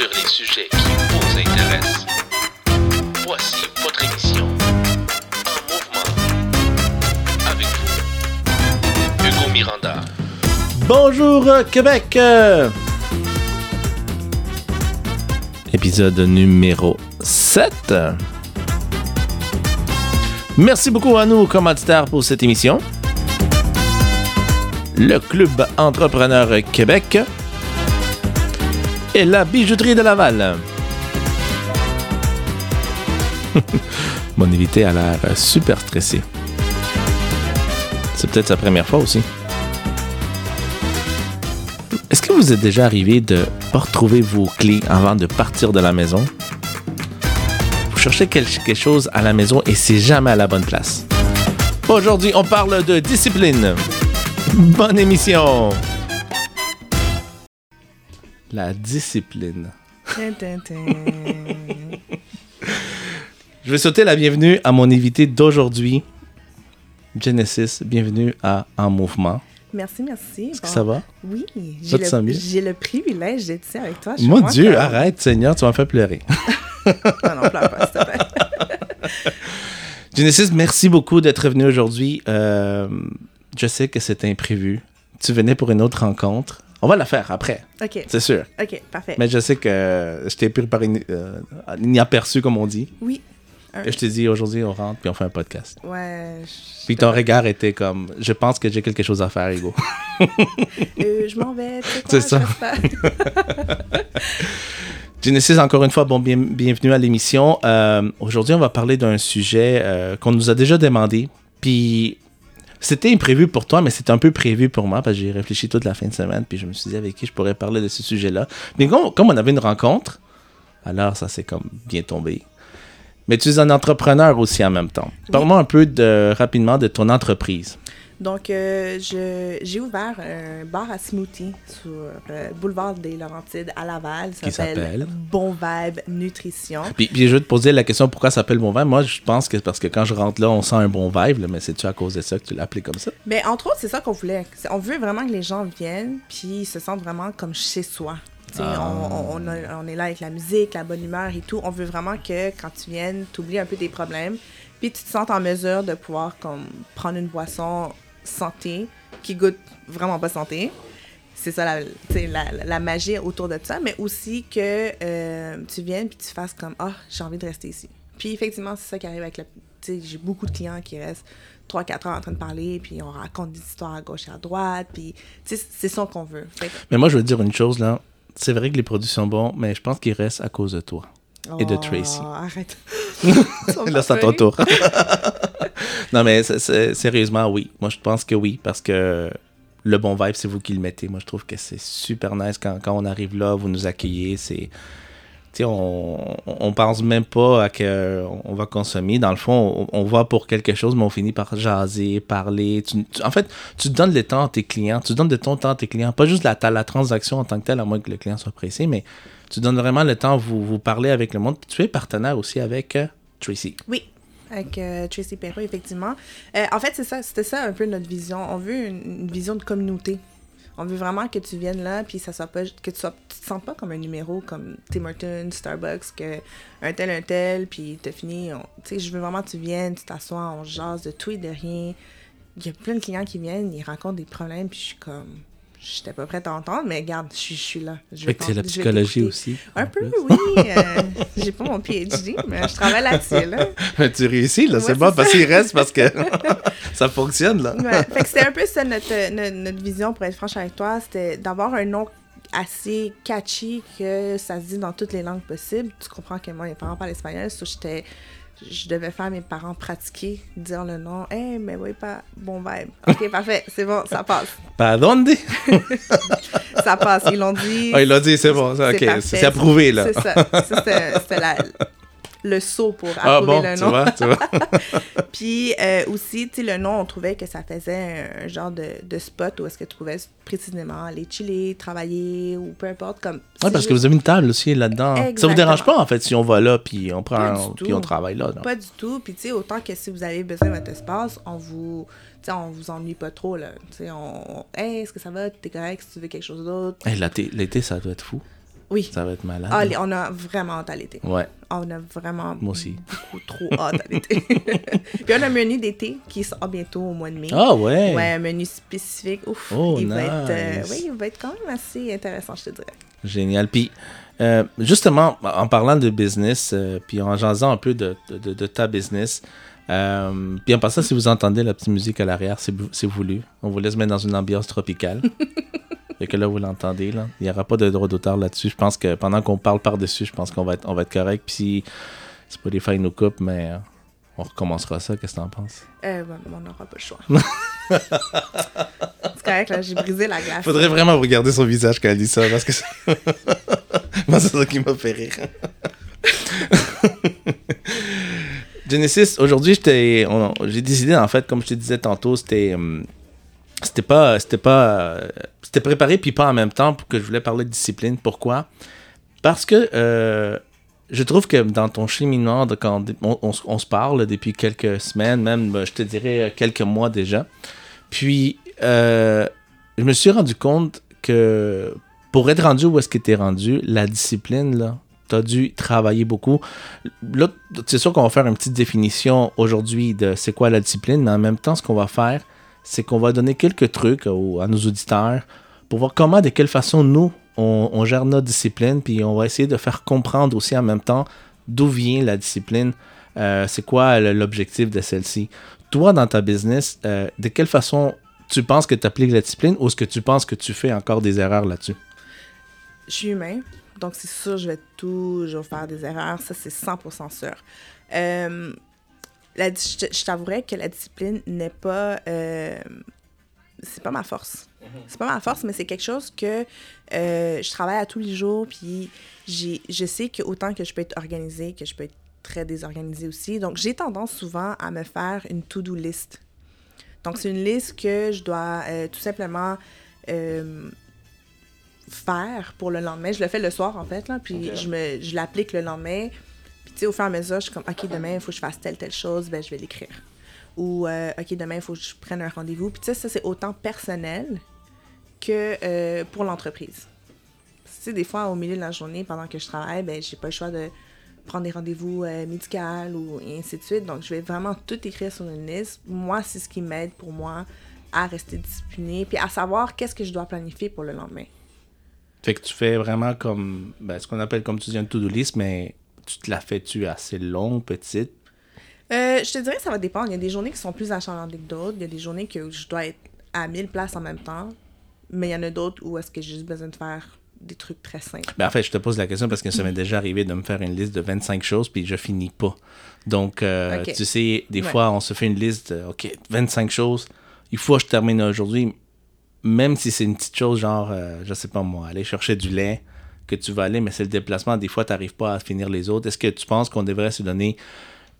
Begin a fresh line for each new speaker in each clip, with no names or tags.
sur les sujets qui vous intéressent. Voici votre émission En mouvement. Avec vous, Hugo Miranda.
Bonjour euh, Québec! euh. Épisode numéro 7. Merci beaucoup à nos commanditaires pour cette émission. Le Club Entrepreneur Québec et la bijouterie de Laval. Mon invité a l'air super stressé. C'est peut-être sa première fois aussi. Est-ce que vous êtes déjà arrivé de pas retrouver vos clés avant de partir de la maison? Vous cherchez quelque chose à la maison et c'est jamais à la bonne place. Aujourd'hui, on parle de discipline. Bonne émission! La discipline. Je vais sauter la bienvenue à mon invité d'aujourd'hui, Genesis. Bienvenue à En Mouvement.
Merci, merci.
Est-ce que ça va?
Oui, j'ai le,
mieux?
j'ai le privilège d'être ici avec toi.
Mon Dieu, arrête, Seigneur, tu m'as fait pleurer.
Non, non, pleure pas, s'il te plaît.
Genesis, merci beaucoup d'être venu aujourd'hui. Euh, je sais que c'est imprévu. Tu venais pour une autre rencontre. On va la faire après,
OK,
c'est sûr.
OK, parfait.
Mais je sais que je t'ai pris par une, euh, comme on dit.
Oui. Un-
Et je t'ai dit, aujourd'hui, on rentre, puis on fait un podcast.
Ouais. je-
Puis ton regard était comme, je pense que j'ai quelque chose à faire, Hugo.
Euh, je m'en vais.
C'est ça. Genesis, encore une fois, bon, bien- bienvenue à l'émission. Euh, Aujourd'hui, on va parler d'un sujet euh, qu'on nous a déjà demandé. Puis, c'était imprévu pour toi, mais c'était un peu prévu pour moi parce que j'ai réfléchi toute la fin de semaine. Puis, je me suis dit avec qui je pourrais parler de ce sujet-là. Mais comme, on avait une rencontre, alors ça s'est comme bien tombé. Mais tu es un entrepreneur aussi en même temps. Parle-moi un peu de, rapidement de ton entreprise.
Donc, euh, j'ai ouvert un bar à smoothie sur euh, boulevard des Laurentides à Laval. Ça
Qui s'appelle?
Bon Vibe Nutrition.
Puis, puis je vais te poser la question pourquoi ça s'appelle bon vibe? Moi, je pense que c'est parce que quand je rentre là, on sent un bon vibe, là, mais c'est-tu à cause de ça que tu l'as appelé comme ça?
Mais entre autres, c'est ça qu'on voulait. On veut vraiment que les gens viennent puis se sentent vraiment comme chez soi.
Ah.
on, est là avec la musique, la bonne humeur et tout. On veut vraiment que quand tu viennes, tu oublies un peu tes problèmes puis tu te sens en mesure de pouvoir comme prendre une boisson santé qui goûte vraiment pas santé. C'est ça la, la, la- la magie autour de ça, mais aussi que euh, tu viennes puis tu fasses comme Ah, j'ai envie de rester ici. Puis effectivement, c'est ça qui arrive avec sais, j'ai beaucoup de clients qui restent 3-4 heures en train de parler, puis on raconte des histoires à gauche et à droite, puis c'est ça qu'on veut.
Mais moi, je veux dire une chose, là. C'est vrai que les produits sont bons, mais je pense qu'ils restent à cause de toi. Et de
Oh,
Tracy.
Arrête.
Là, c'est à ton tour. non, mais sérieusement, oui. Moi, je pense que oui, parce que le bon vibe, c'est vous qui le mettez. Moi, je trouve que c'est super nice quand, quand on arrive là, vous nous accueillez. C'est. On, on pense même pas à que on va consommer. Dans le fond, on, on va pour quelque chose, mais on finit par jaser, parler. Tu- tu- en fait, tu donnes le temps à tes clients. Tu donnes de ton temps à tes clients. Pas juste la, la transaction en tant que telle, à moins que le client soit pressé, mais tu donnes vraiment le temps, vous, vous parler avec le monde. Tu es partenaire aussi avec euh, Tracy.
Oui, avec euh, Tracy Perrault, effectivement. Euh, en fait, c'est ça, c'était ça un peu notre vision. On veut une, vision de communauté. On veut vraiment que tu viennes là, puis ça soit pas, que tu, sois, te sens pas comme un numéro comme Tim Hortons, Starbucks, que un tel, un tel, puis t'as fini. Tu sais, je veux vraiment que tu viennes, tu t'assois, on jase de tout et de rien. Il y a plein de clients qui viennent, ils rencontrent des problèmes, puis je suis comme. J'étais pas prête à entendre, mais regarde, je suis, là. Je
Fait que c'est la psychologie aussi.
Un peu, oui. euh, J'ai pas mon PhD, mais je travaille là-dessus, là.
Mais tu réussis, là,
Ouais,
c'est bon, parce qu'il reste parce que ça fonctionne, là.
Ouais, fait que c'était un peu ça notre, notre, notre vision, pour être franche avec toi. C'était d'avoir un nom assez catchy que ça se dit dans toutes les langues possibles. Tu comprends que moi, mes parents parlent espagnol, so j'étais... Je devais faire mes parents pratiquer, dire le nom. Hey, mais oui, pas bon vibe. Ok, parfait, c'est bon, ça passe.
Pas donde?
Ça passe, ils l'ont dit.
Ah, il l'a dit, c'est bon,
C'est
ok,
parfait.
c'est approuvé, là.
C'est ça. C'était la- le saut pour approuver
Ah bon,
le
tu
nom.
vois, tu vois.
Puis euh, aussi, tu sais, le nom, on trouvait que ça faisait un, genre de, de spot où est-ce que tu pouvais précisément aller chiller, travailler ou peu importe. Comme,
Ouais, parce que vous avez une table aussi là-dedans. Ça vous dérange pas, en fait, si on va là, puis on prend, puis on travaille là. non?
Pas du tout. Puis tu sais, autant que si vous avez besoin de votre espace, on vous... Sais, on vous ennuie pas trop, là. Tu sais, on... Hey, est-ce que ça va? T'es correct? Si tu veux quelque chose d'autre?
Hey, l'été, ça doit être fou.
Oui.
Ça va être malade.
Ah, on a vraiment hâte à l'été.
Ouais.
On a vraiment
Moi aussi.
beaucoup trop hâte à l'été. Puis on a un menu d'été qui sort bientôt au mois de mai.
Ah ouais?
Ouais, un menu spécifique. Ouf,
Oh,
il va être, euh, oui, il va être quand même assez intéressant, je te dirais.
Génial. Puis, euh, justement, en parlant de business, euh, puis en jasant un peu de, de, de- de ta business, euh, puis en passant, si vous entendez la petite musique à l'arrière, c'est voulu. On vous laisse mettre dans une ambiance tropicale. Fait que là, vous l'entendez, là. Il n'y aura pas de droit d'auteur là-dessus. Je pense que pendant qu'on parle par-dessus, je pense qu'on va être, on va être correct. Puis si Spotify nous coupe, mais euh, on recommencera ça. Qu'est-ce que t'en penses?
Euh, mais on n'aura pas le choix. c'est correct, là, j'ai brisé la glace.
Faudrait vraiment regarder son visage quand elle dit ça, parce que c'est... Moi, c'est ça qui m'a fait rire. Genesis, aujourd'hui, j'ai décidé, en fait, comme je te disais tantôt, c'était... hum, C'était pas... C'était pas... euh, C'était préparé, puis pas en même temps, pour que je voulais parler de discipline. Pourquoi? Parce que euh, je trouve que dans ton cheminement, de quand on, on se- parle depuis quelques semaines, même, euh, je te dirais, quelques mois déjà, puis... euh, je me suis rendu compte que pour être rendu où est-ce que tu es rendu, la discipline, là, tu as dû travailler beaucoup. Là, c'est sûr qu'on va faire une petite définition aujourd'hui de c'est quoi la discipline, mais en même temps, ce qu'on va faire, c'est qu'on va donner quelques trucs à nos auditeurs pour voir comment, de quelle façon nous, on, gère notre discipline, puis on va essayer de faire comprendre aussi en même temps d'où vient la discipline, euh, c'est quoi l'objectif de celle-ci. Toi, dans ta business, euh, de quelle façon tu penses que tu appliques la discipline ou est-ce que tu penses que tu fais encore des erreurs là-dessus?
Je suis humain, donc c'est sûr, je vais toujours faire des erreurs. Ça, c'est 100% sûr. Euh, la je t'avouerais que la discipline n'est pas. euh, c'est pas ma force. C'est pas ma force, mais c'est quelque chose que euh, je travaille à tous les jours. Puis j'ai, je sais que autant que je peux être organisée, que je peux être très désorganisée aussi. Donc j'ai tendance souvent à me faire une to-do list. Donc c'est une liste que je dois euh, tout simplement euh, faire pour le lendemain. Je le fais le soir, en fait, là, puis je, me, je l'applique le lendemain. Au fur et à mesure, je suis comme, OK, demain, il faut que je fasse telle, telle chose, ben, je vais l'écrire. Ou, euh, OK, demain, il faut que je prenne un rendez-vous. Puis, tu sais, ça, c'est autant personnel que euh, pour l'entreprise. Tu sais, des fois, au milieu de la journée, pendant que je travaille, ben, j'ai pas le choix de prendre des rendez-vous euh, médicaux ou et ainsi de suite. Donc, je vais vraiment tout écrire sur une liste. Moi, c'est ce qui m'aide pour moi à rester disciplinée, puis à savoir qu'est-ce que je dois planifier pour le lendemain.
Fait que tu fais vraiment comme ben, ce qu'on appelle, comme tu dis, un to-do list, mais tu te la fais-tu assez longue, petite?
Euh, je te dirais que ça va dépendre. Il y a des journées qui sont plus achalantes que d'autres. Il y a des journées que je dois être à 1000 places en même temps. Mais il y en a d'autres où est-ce que j'ai juste besoin de faire des trucs très simples.
Ben, en fait, je te pose la question parce que ça m'est déjà arrivé de me faire une liste de 25 choses puis je finis pas. Donc, euh, tu sais, des
Ouais.
fois, on se fait une liste, de, OK, 25 choses, il faut que je termine aujourd'hui, même si c'est une petite chose, genre, euh, je sais pas moi, aller chercher du lait, que tu vas aller, mais c'est le déplacement, des fois, tu n'arrives pas à finir les autres. Est-ce que tu penses qu'on devrait se donner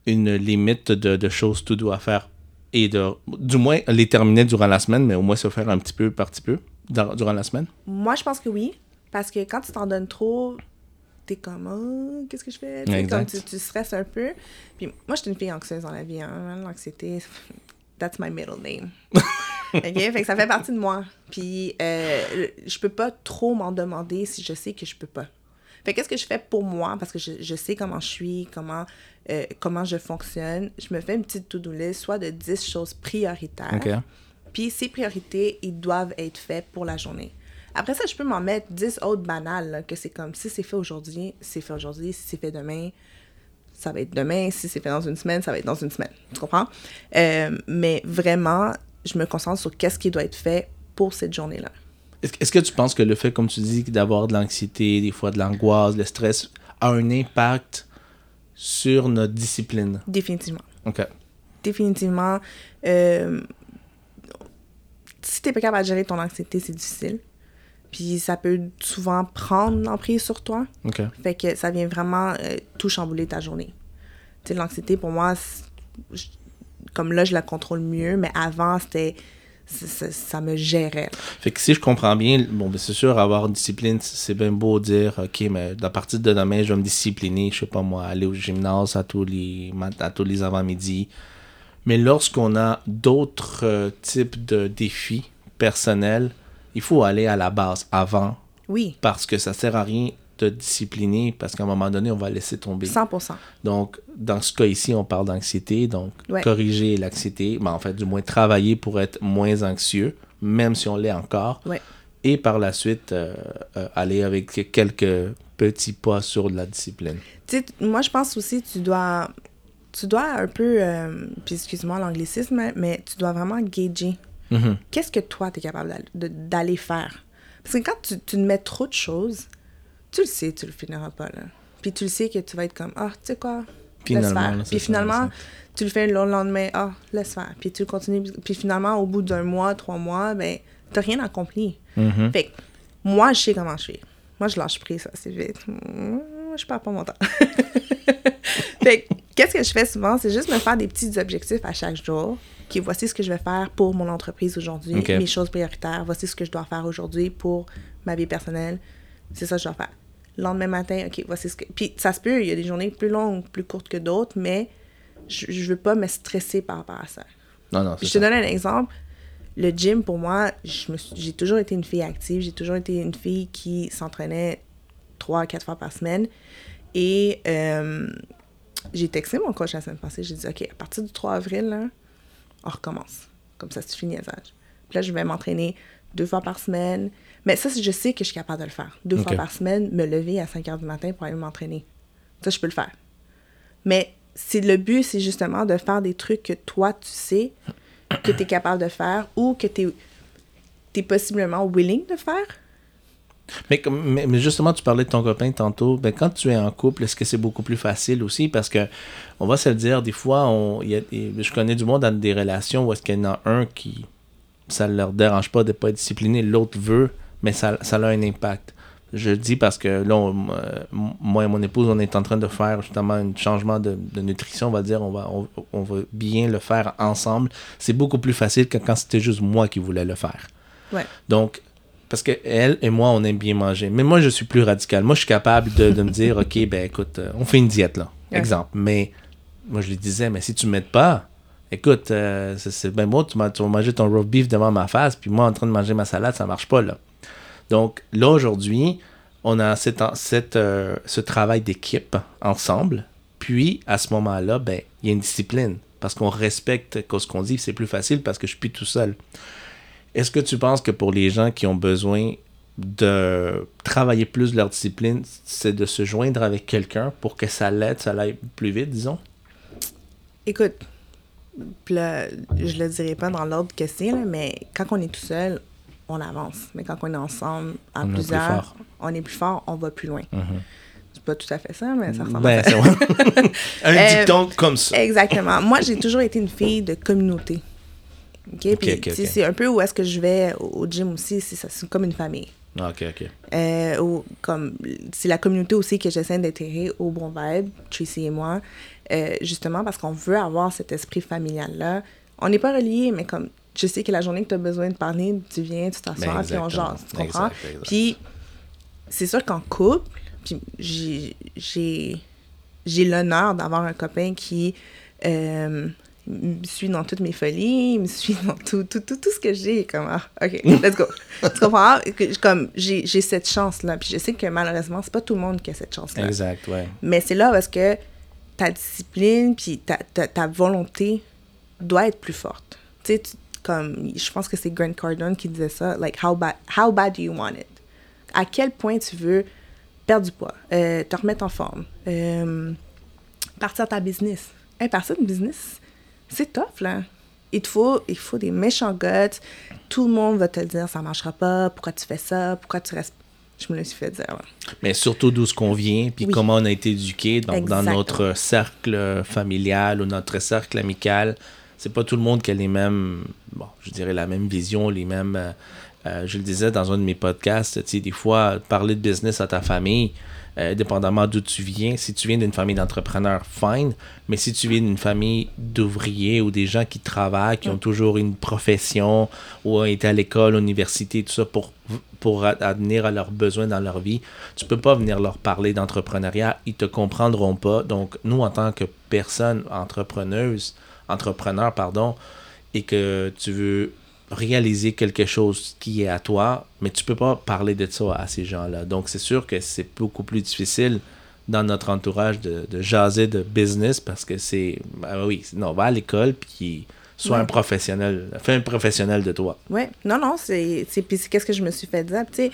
une limite de, de choses tout doit faire et de, du moins, les terminer durant la semaine, mais au moins se faire un petit peu par petit peu dans- durant la semaine?
Moi, je pense que oui. Parce que quand tu t'en donnes trop, t'es comme, Ah, qu'est-ce que je fais? Tu sais,
Exact.
comme tu, tu stresses un peu. Puis moi, je suis une fille anxieuse dans la vie. Hein. L'anxiété, that's my middle name. OK? Fait que ça fait partie de moi. Puis euh, je peux pas trop m'en demander si je sais que je peux pas. Fait que qu'est-ce que je fais pour moi? Parce que je, je sais comment je suis, comment, euh, comment je fonctionne. Je me fais une petite to-do list, soit de 10 choses prioritaires.
OK.
Puis ces priorités, ils doivent être faits pour la journée. Après ça, je peux m'en mettre 10 autres banales, là, que c'est comme si c'est fait aujourd'hui, c'est fait aujourd'hui, si c'est fait demain, ça va être demain, si c'est fait dans une semaine, ça va être dans une semaine. Tu comprends? Euh, mais vraiment, je me concentre sur qu'est-ce qui doit être fait pour cette journée-là.
Est-ce que tu penses que le fait, comme tu dis, d'avoir de l'anxiété, des fois de l'angoisse, le stress, a un impact sur notre discipline?
Définitivement.
OK.
Définitivement. euh, si t'es pas capable de gérer ton anxiété, c'est difficile. Puis ça peut souvent prendre l'emprise sur toi.
OK.
Fait que ça vient vraiment euh, tout chambouler ta journée. Tu sais, l'anxiété, pour moi, je- comme là, je la contrôle mieux, mais avant, c'était. ça- me gérait.
Fait que si je comprends bien, bon, ben c'est sûr, avoir une discipline, c'est bien beau dire, OK, mais à partir de demain, je vais me discipliner, je sais pas moi, aller au gymnase à tous les, mat- à tous les avant-midi. Mais lorsqu'on a d'autres euh, types de défis personnels, il faut aller à la base avant
Oui.
parce que ça sert à rien te discipliner parce qu'à un moment donné, on va laisser tomber.
100%.
Donc, dans ce cas ici, on parle d'anxiété. Donc,
Ouais.
corriger l'anxiété, mais en fait, du moins travailler pour être moins anxieux, même si on l'est encore.
Ouais.
Et par la suite, euh, euh, aller avec quelques petits pas sur de la discipline.
Tu sais, moi, je pense aussi tu dois, tu dois un peu, euh, puis excuse-moi l'anglicisme, mais tu dois vraiment gager.
Mhm.
Qu'est-ce que toi, tu es capable d'aller- faire? Parce que quand tu, tu mets trop de choses, tu le sais, tu le finiras pas, là. Puis tu le sais que tu vas être comme, ah, tu sais quoi,
Finalement,
laisse faire. Puis finalement, tu le fais le lendemain, ah, laisse faire. Puis tu continues. Puis finalement, au bout d'un mois, trois mois, ben, t'as rien accompli.
Mhm.
Fait que moi, je sais comment je suis. Moi, je lâche prise assez vite. Je perds pas mon temps. fait que, qu'est-ce que je fais souvent? C'est juste me faire des petits objectifs à chaque jour. Qui voici ce que je vais faire pour mon entreprise aujourd'hui,
Ok.
mes choses prioritaires. Voici ce que je dois faire aujourd'hui pour ma vie personnelle. C'est ça que je dois faire. Le lendemain matin, OK, voici ce que. Puis ça se peut, il y a des journées plus longues, plus courtes que d'autres, mais je, je veux pas me stresser par rapport à ça.
Non, non,
je te
ça.
donne un exemple. Le gym, pour moi, j'ai toujours été une fille active. J'ai toujours été une fille qui s'entraînait trois, quatre fois par semaine. Et euh, j'ai texté mon coach la semaine passée. J'ai dit, OK, à partir du 3 avril, là, on recommence. Comme ça, c'est fini âges. Puis là, je vais m'entraîner deux fois par semaine. Mais ça, je sais que je suis capable de le faire. Deux fois par semaine, me lever à 5 heures du matin pour aller m'entraîner. Ça, je peux le faire. Mais c'est le but, c'est justement de faire des trucs que toi, tu sais que tu es capable de faire ou que tu es, possiblement willing de faire.
Mais, mais, mais justement, tu parlais de ton copain tantôt. Ben, quand tu es en couple, est-ce que c'est beaucoup plus facile aussi? Parce que, on va se le dire, des fois, on, y a je connais du monde dans des relations où est-ce qu'il y en a un qui, ça ne leur dérange pas de ne pas être discipliné, l'autre veut, mais ça, ça a un impact. Je le dis parce que là, on- euh, moi et mon épouse, on est en train de faire justement un changement de, de nutrition, on va dire, on va, on, on va bien le faire ensemble. C'est beaucoup plus facile que quand c'était juste moi qui voulais le faire.
Ouais.
Donc, parce que elle et moi, on aime bien manger. Mais moi, je suis plus radical. Moi, je suis capable de, de me dire, OK, ben écoute, euh, on fait une diète, là.
Ouais.
Exemple. Mais moi, je lui disais, mais si tu ne m'aides pas, écoute, euh, c'est- ben beau, tu, m'as- tu vas manger ton roast beef devant ma face, puis moi, en train de manger ma salade, ça marche pas, là. Donc, là, aujourd'hui, on a cette, cette, euh, ce travail d'équipe ensemble. Puis, à ce moment-là, ben, il y a une discipline. Parce qu'on respecte ce qu'on dit, c'est plus facile parce que je suis plus tout seul. Est-ce que tu penses que pour les gens qui ont besoin de travailler plus leur discipline, c'est de se joindre avec quelqu'un pour que ça l'aide, ça l'aille plus vite, disons?
Écoute, là, je le dirai pas dans l'ordre que c'est, là, mais quand on est tout seul, on avance. Mais quand on est ensemble, à
On est plus
plusieurs,
fort.
on est plus fort, on va plus loin. C'est pas tout à fait ça, mais ça ressemble
Ben,
à ça.
vrai. Un
Euh,
dicton comme ça.
Exactement. Moi, j'ai toujours été une fille de communauté. OK? Puis, c'est un peu où est-ce que je vais au gym aussi, c'est comme une famille.
Ah, Ok, ok.
Euh, ou comme c'est la communauté aussi que j'essaie d'intégrer au bon vibe, Tracy et moi, euh, justement parce qu'on veut avoir cet esprit familial là. On n'est pas reliés, mais comme je sais que la journée que tu as besoin de parler, tu viens, tu t'assois,
Ben,
puis on jase, tu comprends?
Exact, exact.
Puis c'est sûr qu'en couple, puis j'ai j'ai j'ai l'honneur d'avoir un copain qui euh, me suit dans toutes mes folies, il me suit dans tout, tout, tout, tout ce que j'ai. Comme, ah, OK, let's go. tu comprends? Comme, j'ai j'ai cette chance-là. Puis je sais que malheureusement, c'est pas tout le monde qui a cette chance-là.
Exact, ouais.
Mais c'est là parce que ta discipline puis ta, ta, ta volonté doit être plus forte. Tu sais, tu- comme, je pense que c'est Grant Cardone qui disait ça, like, how bad, how bad do you want it? À quel point tu veux perdre du poids, euh, te remettre en forme, euh, partir ta business? Hey, partir une business, c'est tough, là. Il te faut, il faut des méchants guts. Tout le monde va te dire, ça marchera pas, pourquoi tu fais ça, pourquoi tu restes... Je me le suis fait dire.
Mais surtout d'où ce qu'on vient, puis
Oui.
comment on a été éduqué donc dans notre cercle familial ou notre cercle amical. C'est pas tout le monde qui a les mêmes, bon, je dirais la même vision, les mêmes. euh, euh, je le disais dans un de mes podcasts, tu sais, des fois, parler de business à ta famille, euh, dépendamment d'où tu viens. Si tu viens d'une famille d'entrepreneurs, fine. Mais si tu viens d'une famille d'ouvriers ou des gens qui travaillent, qui ont toujours une profession ou ont été à l'école, université, tout ça, pour, pour advenir à leurs besoins dans leur vie, tu peux pas venir leur parler d'entrepreneuriat. Ils te comprendront pas. Donc, nous, en tant que personne entrepreneuse, entrepreneur, pardon, et que tu veux réaliser quelque chose qui est à toi, mais tu peux pas parler de ça à ces gens-là. Donc, c'est sûr que c'est beaucoup plus difficile dans notre entourage de, de jaser de business parce que c'est. Ben oui, non, va à l'école puis sois
Ouais.
un professionnel. Fais un professionnel de toi.
Ouais, non, non, c'est. Puis qu'est-ce que je me suis fait dire? Tu sais,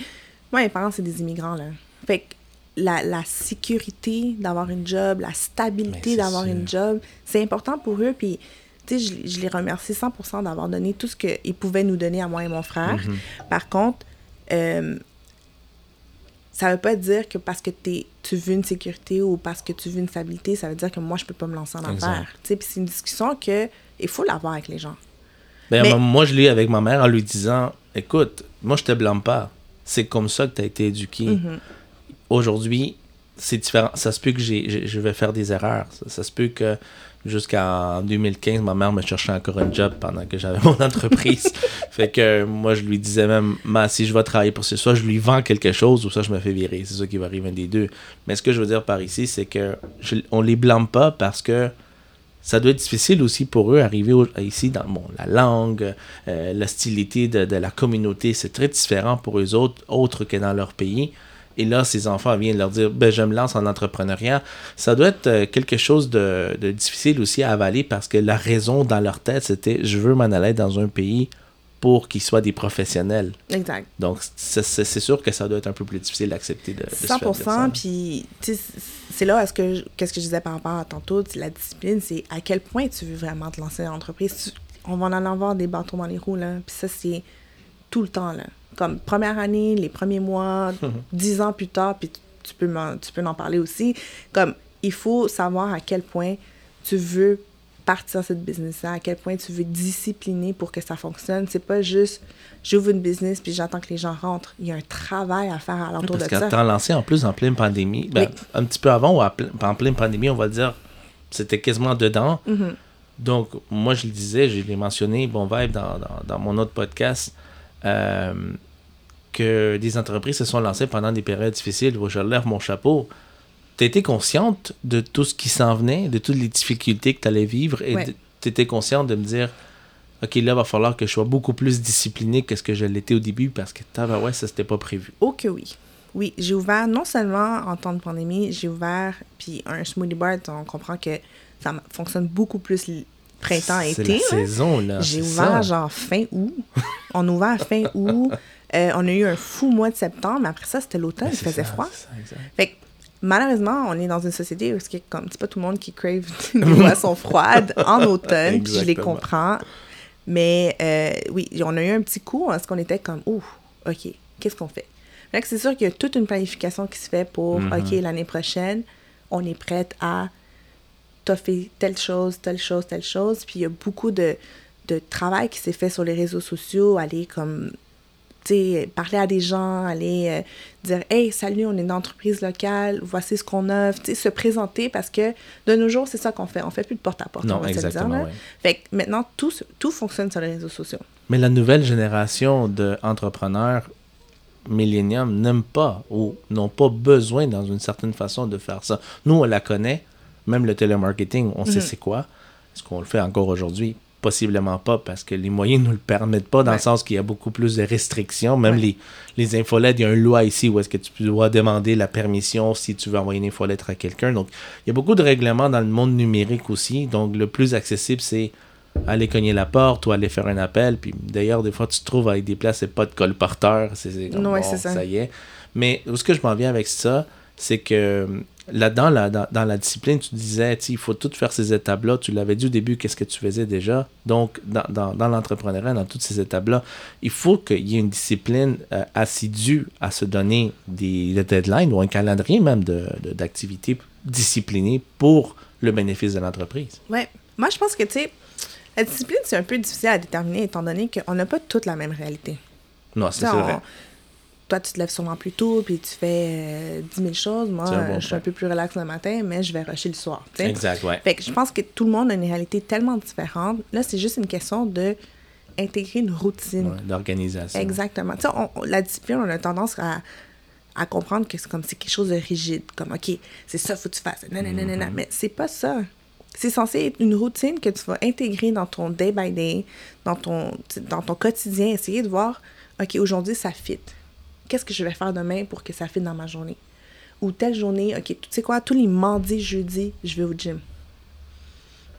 moi, mes parents, c'est des immigrants, là. Fait que la, la sécurité d'avoir une job, la stabilité d'avoir une job, c'est important pour eux. Puis, tu sais, je, je les remercie 100% d'avoir donné tout ce qu'ils pouvaient nous donner à moi et mon frère.
Mm-hmm.
Par contre, euh, ça veut pas dire que parce que t'es- tu veux une sécurité ou parce que tu veux une stabilité, ça veut dire que moi, je peux pas me lancer en affaires. Tu sais, puis c'est une discussion que il faut l'avoir avec les gens.
Ben,
Mais-
moi, je l'ai avec ma mère en lui disant Écoute, moi, je te blâme pas. C'est comme ça que tu as été éduqué.
Mhm.
Aujourd'hui, c'est différent. Ça se peut que j'ai- je vais faire des erreurs. Ça, ça se peut que jusqu'en 2015, ma mère me cherchait encore un job pendant que j'avais mon entreprise. fait que moi, je lui disais même si je vais travailler pour ce, soit je lui vends quelque chose ou ça, je me fais virer. C'est ça qui va arriver un des deux. Mais ce que je veux dire par ici, c'est que je, on les blâme pas parce que ça doit être difficile aussi pour eux arriver au- ici dans bon, la langue, euh, l'hostilité de, de la communauté, c'est très différent pour eux autres, autres que dans leur pays. Et là, ces enfants viennent leur dire, ben, je me lance en entrepreneuriat. Ça doit être euh, quelque chose de, de difficile aussi à avaler parce que la raison dans leur tête, c'était, je veux m'en aller dans un pays pour qu'ils soient des professionnels.
Exact.
Donc, c'est sûr que ça doit être un peu plus difficile d'accepter de, de se faire dire ça.
100%, puis tu sais, c'est là que qu'est-ce que je disais par rapport à tantôt, la discipline, c'est à quel point tu veux vraiment te lancer dans l'entreprise. On va en avoir des bâtons dans les roues, là, puis ça, c'est tout le temps, là. Comme première année, les premiers mois, dix ans plus tard, puis tu- peux, m'en- tu peux en parler aussi. Comme, il faut savoir à quel point tu veux partir cette business-là, à quel point tu veux discipliner pour que ça fonctionne. C'est pas juste, j'ouvre une business puis j'attends que les gens rentrent. Il y a un travail à faire alentour
Parce
de ça.
que t'en lancé en plus en pleine pandémie, ben, un petit peu avant ou à en pleine pandémie, on va dire, c'était quasiment dedans.
Mhm.
Donc, moi, je le disais, je l'ai mentionné, Bon Vibe, dans, dans, dans mon autre podcast, que des entreprises se sont lancées pendant des périodes difficiles où je lève mon chapeau. Tu étais consciente de tout ce qui s'en venait, de toutes les difficultés que tu allais vivre et
Ouais.
tu étais consciente de me dire OK, là, il va falloir que je sois beaucoup plus discipliné que ce que je l'étais au début parce que ouais, ça, c'était pas prévu.
Oh que oui. Oui, j'ai ouvert, non seulement en temps de pandémie, j'ai ouvert, puis un smoothie bar, on comprend que ça fonctionne beaucoup plus
C'est
printemps-été.
la
là.
saison, là.
J'ai ouvert
ça.
genre fin août. on a ouvert fin août. Euh, on a eu un fou mois de septembre, mais après ça, c'était l'automne, il faisait
ça,
froid.
ça.
Fait que, malheureusement, on est dans une société où c'est comme c'est pas tout le monde qui crave des boissons froides en automne, puis je les comprends. Mais euh, oui, on a eu un petit coup parce qu'on était comme ouh, OK, qu'est-ce qu'on fait? Fait que c'est sûr qu'il y a toute une planification qui se fait pour
Mhm.
OK, l'année prochaine, on est prête à fait telle chose, telle chose, telle chose. Puis il y a beaucoup de, de travail qui s'est fait sur les réseaux sociaux, aller comme, tu sais, parler à des gens, aller euh, dire, hey, salut, on est une entreprise locale, voici ce qu'on offre, tu sais, se présenter parce que de nos jours, c'est ça qu'on fait. On fait plus de porte-à-porte,
Non,
on va dire,
exactement, ouais.
Fait que maintenant, tout, tout fonctionne sur les réseaux sociaux.
Mais la nouvelle génération d'entrepreneurs millénium n'aime pas ou n'ont pas besoin, dans une certaine façon, de faire ça. Nous, on la connaît, même le télémarketing, on sait c'est quoi. Est-ce qu'on le fait encore aujourd'hui? Possiblement pas, parce que les moyens ne nous le permettent pas, dans
Ouais.
le sens qu'il y a beaucoup plus de restrictions. Même
Ouais.
les, les infolettes, il y a une loi ici où est-ce que tu dois demander la permission si tu veux envoyer une infolettre à quelqu'un. Donc, il y a beaucoup de règlements dans le monde numérique aussi. Donc, le plus accessible, c'est aller cogner la porte ou aller faire un appel. Puis d'ailleurs, des fois, tu te trouves avec des places, c'est pas de colporteur. C'est
Ouais,
bon,
c'est ça.
y est. Mais où est-ce que je m'en viens avec ça, c'est que là-dedans, là, dans, dans la discipline, tu disais, il faut tout faire ces étapes-là. Tu l'avais dit au début, qu'est-ce que tu faisais déjà? Donc, dans, dans, dans l'entrepreneuriat, dans toutes ces étapes-là, il faut qu'il y ait une discipline euh, assidue à se donner des, des deadlines ou un calendrier même de- de- d'activités disciplinées pour le bénéfice de l'entreprise.
Ouais. Moi, je pense que, tu sais, la discipline, c'est un peu difficile à déterminer étant donné qu'on n'a pas toute la même réalité.
Non, c'est
on-
vrai.
Toi, tu te lèves sûrement plus tôt, puis tu fais euh, 10 000 choses. Moi,
bon
je suis un peu plus relax le matin, mais je vais rusher le soir.
Exact, ouais.
Fait que je pense que tout le monde a une réalité tellement différente. Là, c'est juste une question de intégrer une routine.
Ouais, L'organisation.
Exactement. Tu sais, la discipline, on a tendance à, à comprendre que c'est comme c'est quelque chose de rigide. Comme, OK, c'est ça, faut que tu fasses. Non, non, non, non, non. Mais c'est pas ça. C'est censé être une routine que tu vas intégrer dans ton day by day, dans ton, dans ton quotidien, essayer de voir, OK, aujourd'hui, ça fit. Qu'est-ce que je vais faire demain pour que ça fit dans ma journée? Ou telle journée, OK, tu sais quoi, tous les mardis, jeudis, je vais au gym.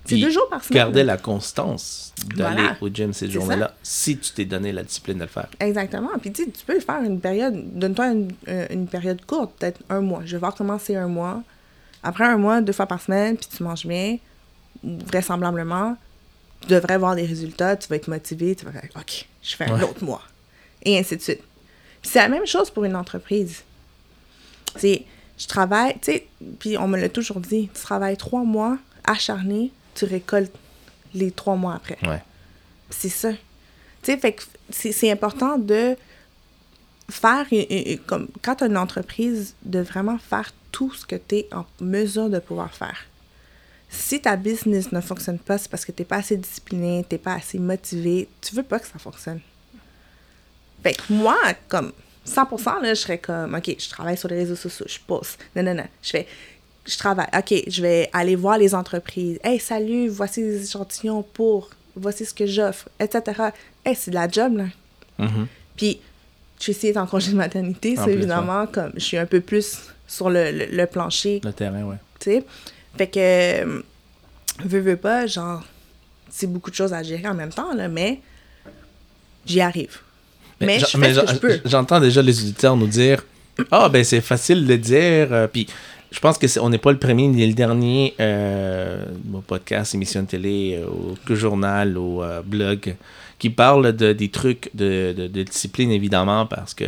C'est deux jours par semaine.
Garder la constance d'aller
Voilà.
au gym ces journées-là, si tu t'es donné la discipline de le faire.
Exactement. Puis tu tu peux le faire une période, donne-toi une, euh, une période courte, peut-être un mois. Je vais voir comment c'est un mois. Après un mois, deux fois par semaine, puis tu manges bien, vraisemblablement, tu devrais voir des résultats, tu vas être motivé, tu vas faire OK, je fais un
Ouais.
autre mois. Et ainsi de suite. C'est la même chose pour une entreprise. C'est, je travaille, tu sais, puis on me l'a toujours dit, tu travailles trois mois acharné, tu récoltes les trois mois après.
Ouais.
C'est ça. Tu sais, fait que c'est c'est important de faire, une- une- une- comme quand tu as une entreprise, de vraiment faire tout ce que tu es en mesure de pouvoir faire. Si ta business ne fonctionne pas, c'est parce que tu n'es pas assez discipliné, tu n'es pas assez motivé, tu veux pas que ça fonctionne. Fait que moi, comme 100%, là, je serais comme, OK, je travaille sur les réseaux sociaux, je poste. Non, non, non. Je fais, je travaille. OK, je vais aller voir les entreprises. Hey, salut, voici les échantillons pour, voici ce que j'offre, etc. Hey, c'est de la job, là.
Mhm.
Puis, Tracy est en congé de maternité, c'est évidemment comme je suis un peu plus sur le, le, le plancher,
Le terrain, ouais.
tu sais? Fait que, euh, veux, veux pas, genre, c'est beaucoup de choses à gérer en même temps, là, mais j'y arrive. Mais,
j'en-
je fais ce que
j'en-
je peux.
J'entends déjà les auditeurs nous dire Ah, ben c'est facile de dire. euh, Puis je pense que on n'est pas le premier ni le dernier euh, podcast, émission de télé, euh, ou que journal ou euh, blog qui parle de, des trucs de, de- de discipline, évidemment, parce que.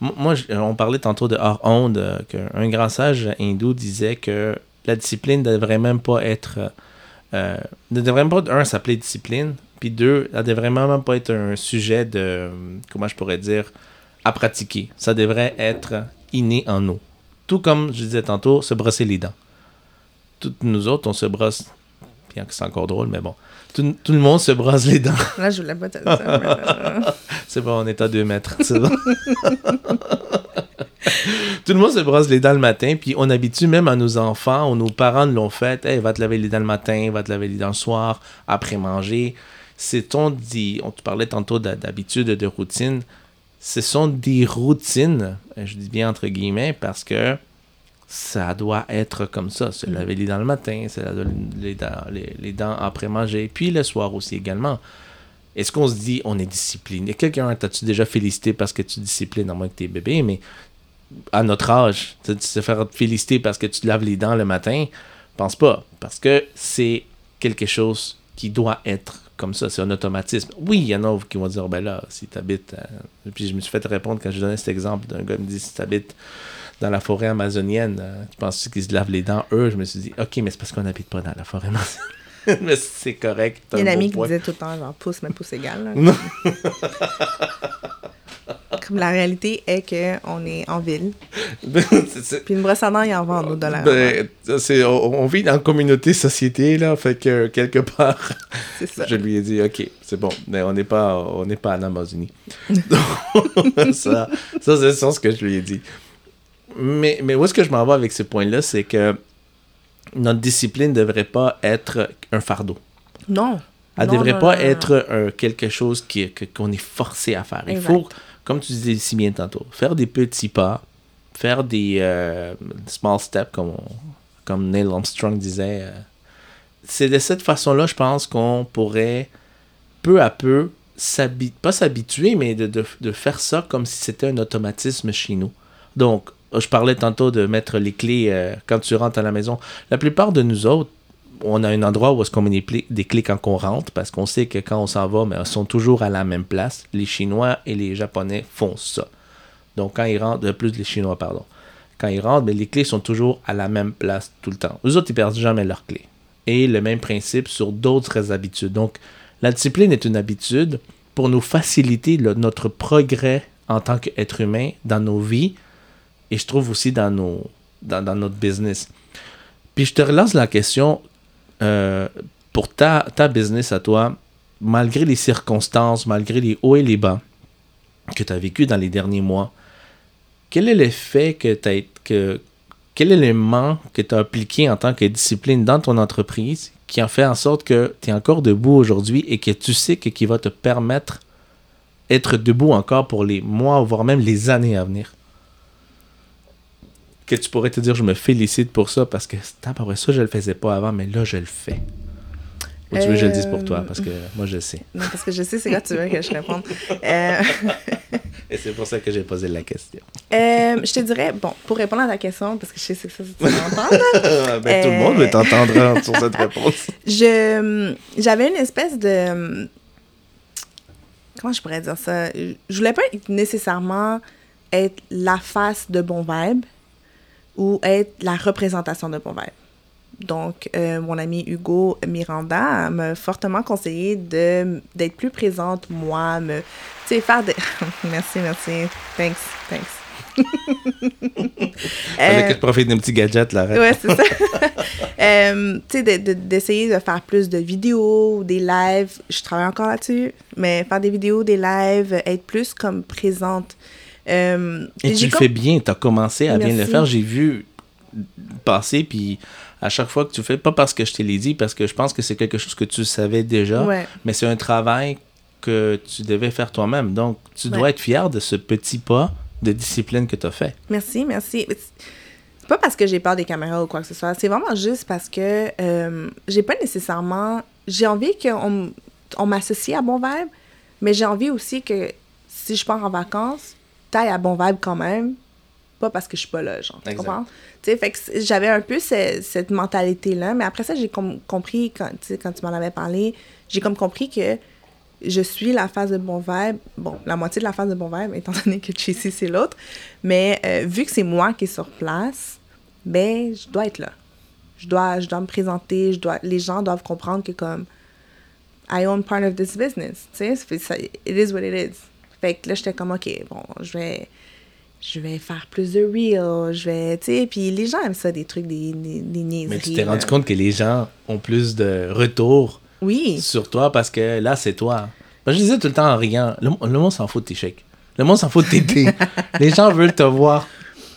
Moi, on parlait tantôt de hors onde, euh, qu'un grand sage hindou disait que la discipline ne devrait même pas être. euh, ne devrait même pas, un, s'appeler discipline, puis deux, ça devrait même pas être un sujet de. Comment je pourrais dire à pratiquer. Ça devrait être inné en nous. Tout comme je disais tantôt, se brosser les dents. Toutes nous autres, on se brosse. Bien que c'est encore drôle, mais bon. Tout, tout le monde se brosse les dents.
Là, je voulais pas te dire
C'est bon, on est à deux mètres. c'est bon. Tout le monde se brosse les dents le matin, puis on habitue même à nos enfants ou nos parents nous l'ont fait. Hey, va te laver les dents le matin, va te laver les dents le soir, après manger. C'est on dit, on te parlait tantôt d'habitude, de routine. Ce sont des routines, je dis bien entre guillemets, parce que ça doit être comme ça. Se laver les dents le matin, se laver les dents, les, les dents après manger, puis le soir aussi également. Est-ce qu'on se dit on est discipliné? Quelqu'un, t'as-tu déjà félicité parce que tu disciplines, à moins que t'es bébé, mais à notre âge, tu te faire féliciter parce que tu te laves les dents le matin, pense pas. Parce que c'est quelque chose qui doit être comme ça, c'est un automatisme. Oui, il y en a qui vont dire, ben là, si tu habites. Puis je me suis fait répondre quand je donnais cet exemple d'un gars qui me dit, si tu habites dans la forêt amazonienne, euh, tu penses qu'ils se lavent les dents, eux, je me suis dit, ok, mais c'est parce qu'on n'habite pas dans la forêt amazonienne. mais c'est correct.
Il y a
un
amie qui disait tout le temps, genre, pouce, mais pouce égal. là. Comme la réalité est qu'on est en ville.
C'est-
Puis une brosse à dents, il en vend au dollar.
Ben, c'est, on, on vit dans une communauté, société, là, fait que quelque part,
c'est ça.
je lui ai dit, ok, c'est bon, mais on n'est pas, on n'est pas en Amazonie. Ça, ça c'est ce que je lui ai dit. Mais, mais où est-ce que je m'en vais avec ce point-là, c'est que notre discipline ne devrait pas être un fardeau.
Non.
Elle ne devrait
non,
pas
non, non.
être euh, quelque chose qui, que- qu'on est forcé à faire. Il
Exact.
faut, comme tu disais si bien tantôt, faire des petits pas, faire des euh, small steps, comme, comme Neil Armstrong disait. euh. C'est de cette façon-là, je pense, qu'on pourrait peu à peu, pas s'habituer, mais de, de- de faire ça comme si c'était un automatisme chez nous. Donc, je parlais tantôt de mettre les clés euh, quand tu rentres à la maison. La plupart de nous autres, on a un endroit où est-ce qu'on met des, clés quand on rentre, parce qu'on sait que quand on s'en va, mais elles sont toujours à la même place. Les Chinois et les Japonais font ça. Donc, quand ils rentrent, de plus les Chinois, pardon. Quand ils rentrent, mais les clés sont toujours à la même place tout le temps. Eux autres, ils perdent jamais leurs clés. Et le même principe sur d'autres habitudes. Donc, la discipline est une habitude pour nous faciliter notre progrès en tant qu'être humain dans nos vies et je trouve aussi dans, nos, dans notre business. Puis je te relance la question euh, pour ta, business à toi, malgré les circonstances, malgré les hauts et les bas que tu as vécu dans les derniers mois, quel est l'effet que, t'as- que, quel élément que tu as appliqué en tant que discipline dans ton entreprise qui a fait en sorte que tu es encore debout aujourd'hui et que tu sais que qui va te permettre d'être debout encore pour les mois, voire même les années à venir? Que tu pourrais te dire, je me félicite pour ça parce que après ça, je le faisais pas avant, mais là, je le fais. Ou tu veux que je le dise pour toi,
Euh,
parce que moi, je sais.
Non, parce que je sais c'est quoi tu veux que je réponde. Euh,
Et c'est pour ça que j'ai posé la question.
euh, je te dirais, bon, pour répondre à ta question, parce que je sais que ça, tu m'entends, là,
ben, Tout le
Euh,
monde veut t'entendre hein, sur cette réponse.
je j'avais une espèce de comment je pourrais dire ça? Je voulais pas nécessairement être la face de bon vibe ou être la représentation de bon vibe donc euh, mon ami Hugo Miranda m'a fortement conseillé de d'être plus présente moi me tu sais faire des merci merci thanks thanks
Fallait
Euh,
que tu profites d'un petit gadget, là.
Ouais, c'est ça. Euh, tu sais, de- de- d'essayer de, faire plus de vidéos ou des lives. Je travaille encore là-dessus, mais faire des vidéos, des lives, être plus comme présente. Euh,
Et tu le fais bien, tu as commencé à bien le faire. J'ai vu passer, puis à chaque fois que tu fais, pas parce que je te l'ai dit, parce que je pense que c'est quelque chose que tu savais déjà,
Ouais.
mais c'est un travail que tu devais faire toi-même. Donc, tu dois être fier de ce petit pas de discipline que tu as fait.
Merci, merci. C'est- pas parce que j'ai peur des caméras ou quoi que ce soit. C'est vraiment juste parce que euh, j'ai pas nécessairement. J'ai envie qu'on on m'associe à Bon Vibe, mais j'ai envie aussi que si je pars en vacances, t'ailles à Bon Vibe quand même. Pas parce que je suis pas là, genre. Tu comprends? Tu sais, fait que j'avais un peu ce- cette mentalité-là, mais après ça, j'ai com- compris, quand, tu sais, quand tu m'en avais parlé, j'ai comme compris que je suis la phase de bon vibe, bon, la moitié de la phase de bon vibe, étant donné que Tracy, c'est l'autre. Mais euh, vu que c'est moi qui est sur place, ben, je dois être là. Je dois, je dois me présenter, je dois, les gens doivent comprendre que comme, I own part of this business, tu sais, it is what it is. Fait que là, j'étais comme, OK, bon, je vais, je vais faire plus de reels, je vais, tu sais, puis les gens aiment ça, des trucs, des, des, des niaiseries.
Mais tu t'es
là.
rendu compte que les gens ont plus de retour
Oui.
sur toi parce que là, c'est toi. Je disais tout le temps en riant, le, le monde s'en fout de tes chèques. Le monde s'en fout de t'aider. les gens veulent te voir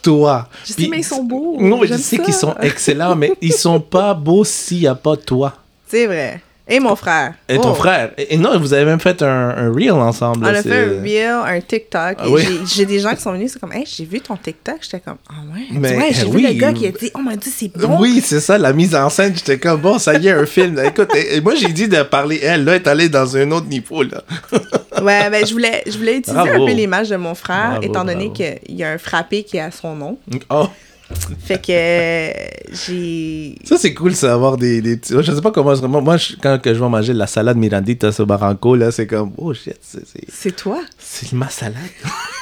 toi.
Je sais,
Puis-
mais ils sont beaux.
Non, mais je sais qu'ils sont excellents, mais ils sont pas beaux s'il n'y a pas toi.
C'est vrai. Et mon frère.
Et ton
Oh.
frère. Et, et non, vous avez même fait un, un reel ensemble.
On a fait un reel, un TikTok.
Ah oui.
j'ai- des gens qui sont venus, c'est comme, hey, j'ai vu ton TikTok. J'étais comme, ah ouais. Elle dit,
Mais,
ouais, j'ai
oui.
vu le gars qui a dit, oh mon dieu, c'est bon.
Oui, c'est ça, la mise en scène. J'étais comme, bon, ça y est, un film. Écoute, et- et moi, j'ai dit de parler. Elle, là, est allée dans un autre niveau, là.
Ouais, ben, je voulais, je voulais utiliser
Bravo.
un peu l'image de mon frère,
Bravo,
étant donné qu'il y a un frappé qui a son nom.
Oh,
Fait que euh, j'ai.
ça, c'est cool, ça, avoir des, des petits. Je sais pas comment. Moi, moi, je- quand que je vais manger la salade Mirandita au Barranco, là, c'est comme, oh shit, c'est- c'est
toi?
c'est ma salade.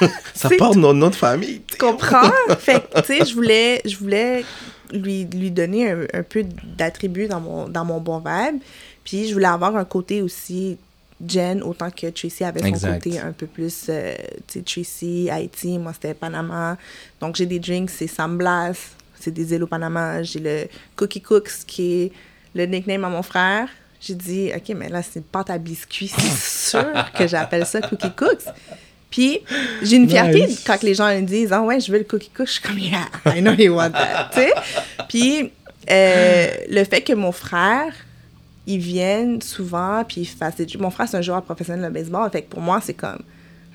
ça
C'est
porte notre, notre famille.
Tu comprends? fait que, tu sais, je voulais, je voulais lui, lui donner un, un peu d'attributs dans mon, dans mon bon vibe. Puis je voulais avoir un côté aussi Jen, autant que Tracy avait son
Exact.
côté un peu plus, euh, tu sais, Tracy, Haïti, moi c'était Panama. Donc j'ai des drinks, c'est Sam Blas, c'est des îles au Panama. J'ai le Cookie Cooks, qui est le nickname à mon frère. J'ai dit, OK, mais là, c'est une pâte à biscuits, c'est sûr que j'appelle ça Cookie Cooks. Puis, j'ai une fierté
Nice.
quand les gens me disent, ah ouais, je veux le cookie cook. Je suis comme, yeah, I know you want that. tu sais? Puis, euh, le fait que mon frère, il vienne souvent, puis il fasse des... Mon frère, c'est un joueur professionnel de baseball. Fait que pour moi, c'est comme,